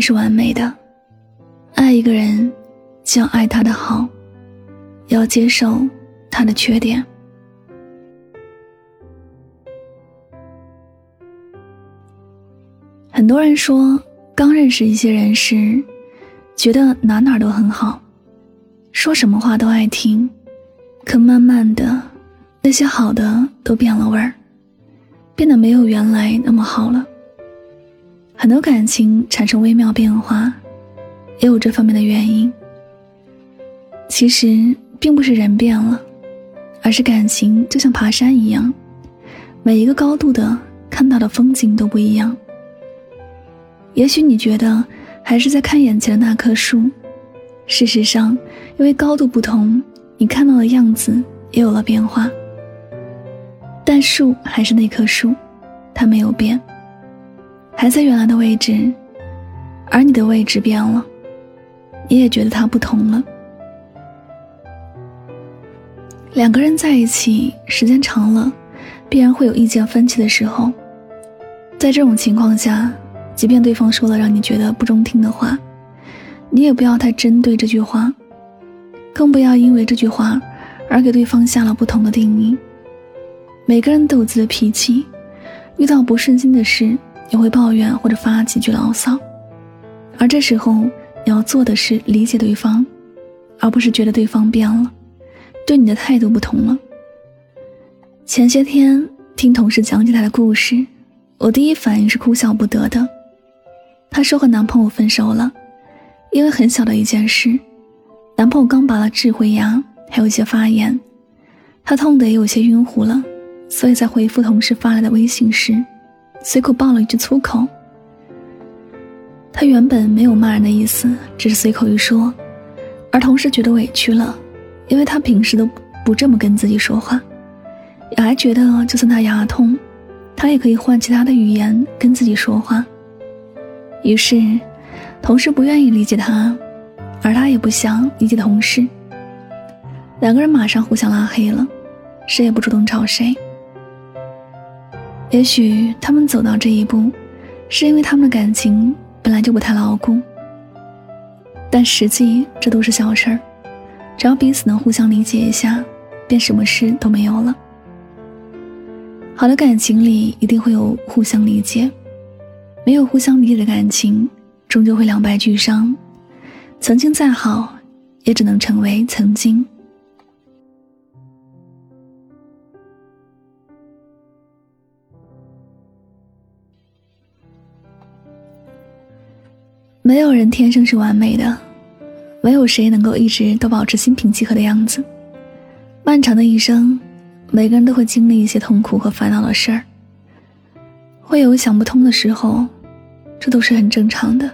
是完美的，爱一个人，就要爱他的好，要接受他的缺点。很多人说，刚认识一些人时，觉得哪哪都很好，说什么话都爱听，可慢慢的，那些好的都变了味儿，变得没有原来那么好了。很多感情产生微妙变化，也有这方面的原因。其实并不是人变了，而是感情就像爬山一样，每一个高度的看到的风景都不一样。也许你觉得还是在看眼前的那棵树，事实上，因为高度不同，你看到的样子也有了变化。但树还是那棵树，它没有变。还在原来的位置，而你的位置变了，你也觉得他不同了。两个人在一起时间长了，必然会有意见分歧的时候。在这种情况下，即便对方说了让你觉得不中听的话，你也不要太针对这句话，更不要因为这句话而给对方下了不同的定义。每个人都有自己的脾气，遇到不顺心的事。也会抱怨或者发几句牢骚，而这时候你要做的是理解对方，而不是觉得对方变了，对你的态度不同了。前些天听同事讲起他的故事，我第一反应是哭笑不得的。她说和男朋友分手了，因为很小的一件事，男朋友刚拔了智慧牙，还有一些发炎，她痛得也有些晕乎了，所以在回复同事发来的微信时。随口爆了一句粗口，他原本没有骂人的意思，只是随口一说，而同事觉得委屈了，因为他平时都不这么跟自己说话，也还觉得就算他牙痛，他也可以换其他的语言跟自己说话。于是，同事不愿意理解他，而他也不想理解同事，两个人马上互相拉黑了，谁也不主动找谁。也许他们走到这一步，是因为他们的感情本来就不太牢固。但实际这都是小事儿，只要彼此能互相理解一下，便什么事都没有了。好的感情里一定会有互相理解，没有互相理解的感情，终究会两败俱伤。曾经再好，也只能成为曾经。没有人天生是完美的，没有谁能够一直都保持心平气和的样子。漫长的一生，每个人都会经历一些痛苦和烦恼的事儿，会有想不通的时候，这都是很正常的。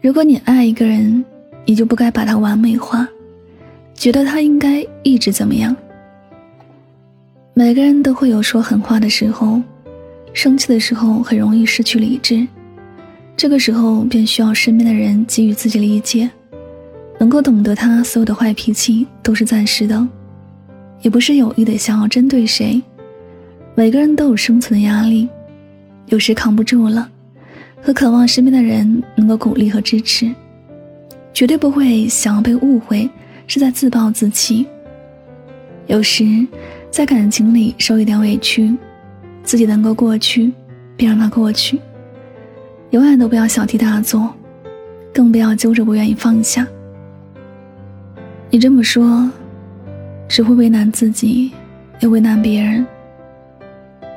如果你爱一个人，你就不该把他完美化，觉得他应该一直怎么样。每个人都会有说狠话的时候，生气的时候很容易失去理智。这个时候便需要身边的人给予自己理解，能够懂得他所有的坏脾气都是暂时的，也不是有意的想要针对谁。每个人都有生存的压力，有时扛不住了，和渴望身边的人能够鼓励和支持，绝对不会想要被误会是在自暴自弃。有时在感情里受一点委屈，自己能够过去，便让它过去。永远都不要小题大做，更不要揪着不愿意放下。你这么说，只会为难自己，也为难别人。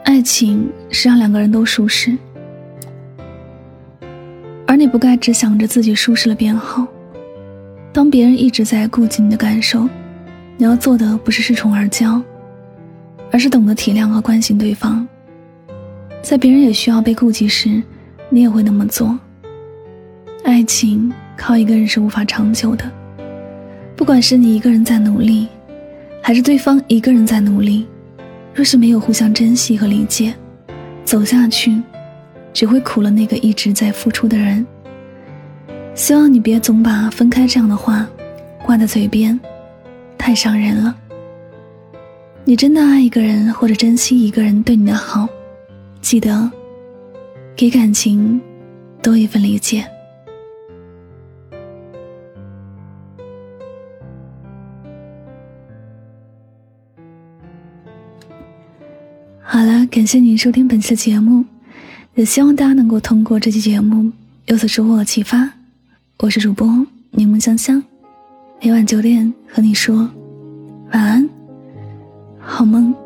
爱情是让两个人都舒适，而你不该只想着自己舒适了便好。当别人一直在顾及你的感受，你要做的不是恃宠而骄，而是懂得体谅和关心对方。在别人也需要被顾及时，你也会那么做。爱情靠一个人是无法长久的，不管是你一个人在努力，还是对方一个人在努力，若是没有互相珍惜和理解，走下去，只会苦了那个一直在付出的人。希望你别总把分开这样的话挂在嘴边。太伤人了。你真的爱一个人，或者珍惜一个人对你的好，记得给感情多一份理解。好了，感谢您收听本期的节目，也希望大家能够通过这期节目有所收获和启发。我是主播柠檬香香。每晚九点和你说晚安，好梦。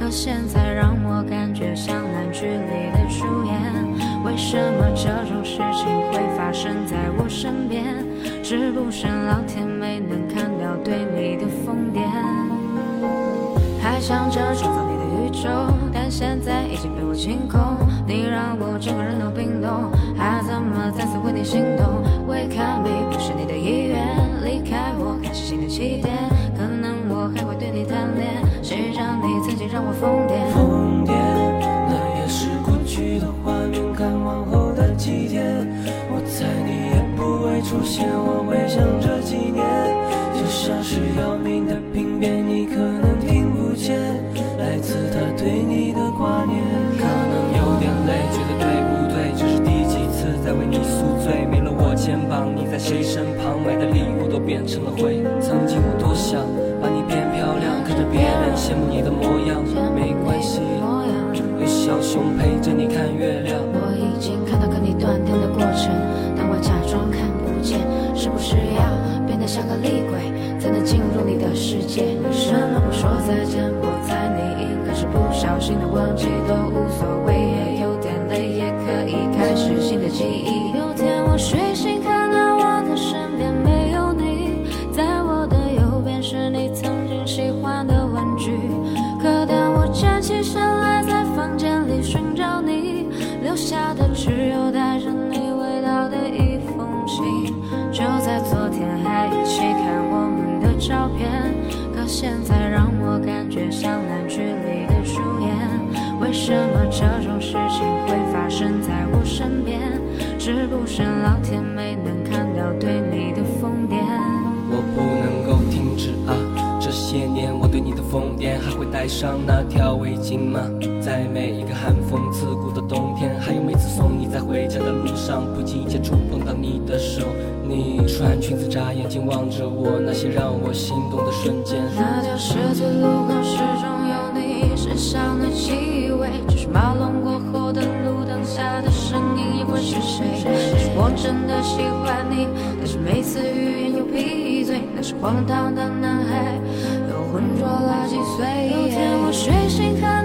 可现在让我感觉像烂剧里的主演。为什么这种事情会发生在我身边？是不是老天没能看到对你的疯癫？还想着创造你的宇宙，但现在已经被我清空。你让我整个人都冰冻，还怎么再次为你心动？Wake up me，不是你的意愿。离开我，开始新的起点。让我疯癫？疯癫，那也是过去的画面。看往后的几天，我猜你也不会出现。我回想这几年，就像是要命的病变，你可能听不见，来自他对你的挂念。可能有点累，觉得对不对？这是第几次在为你宿醉？没了我肩膀，你在谁身旁？买的礼物都。变成了灰。没关系，有小熊陪着你看月亮。我已经看到跟你断电的过程，但我假装看不见。是不是要变得像个厉鬼，才能进入你的世界？为什么不说再见？我猜你应该是不小心的忘记，都无所谓。现在让我感觉像烂剧里的主演。为什么这种事情会发生在我身边？是不是老天没能看到对你的疯癫？我不能够停止啊！这些年我对你的疯癫，还会带上那条围巾吗？在每一个寒风刺骨的冬天，还有每次送你在回家的路上，不经意间触你的手。你穿裙子眨眼睛望着我，那些让我心动的瞬间。那条十字路口始终有你身上的气味，就是马龙过后的路灯下的声音，也会是谁？是我真的喜欢你，但是每次欲言又闭嘴。那是荒唐的男孩，又浑浊了几岁。有天我睡醒看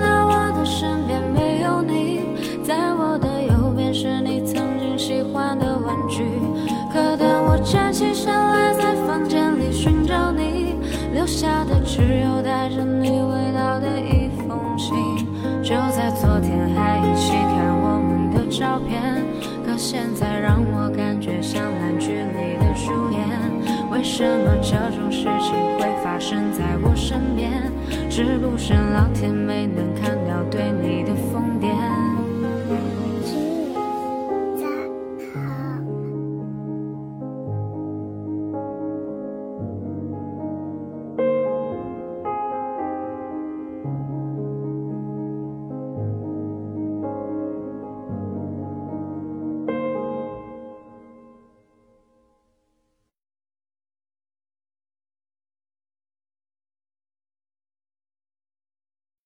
这种事情会发生在我身边？是不是老天没能看到对你的疯癫？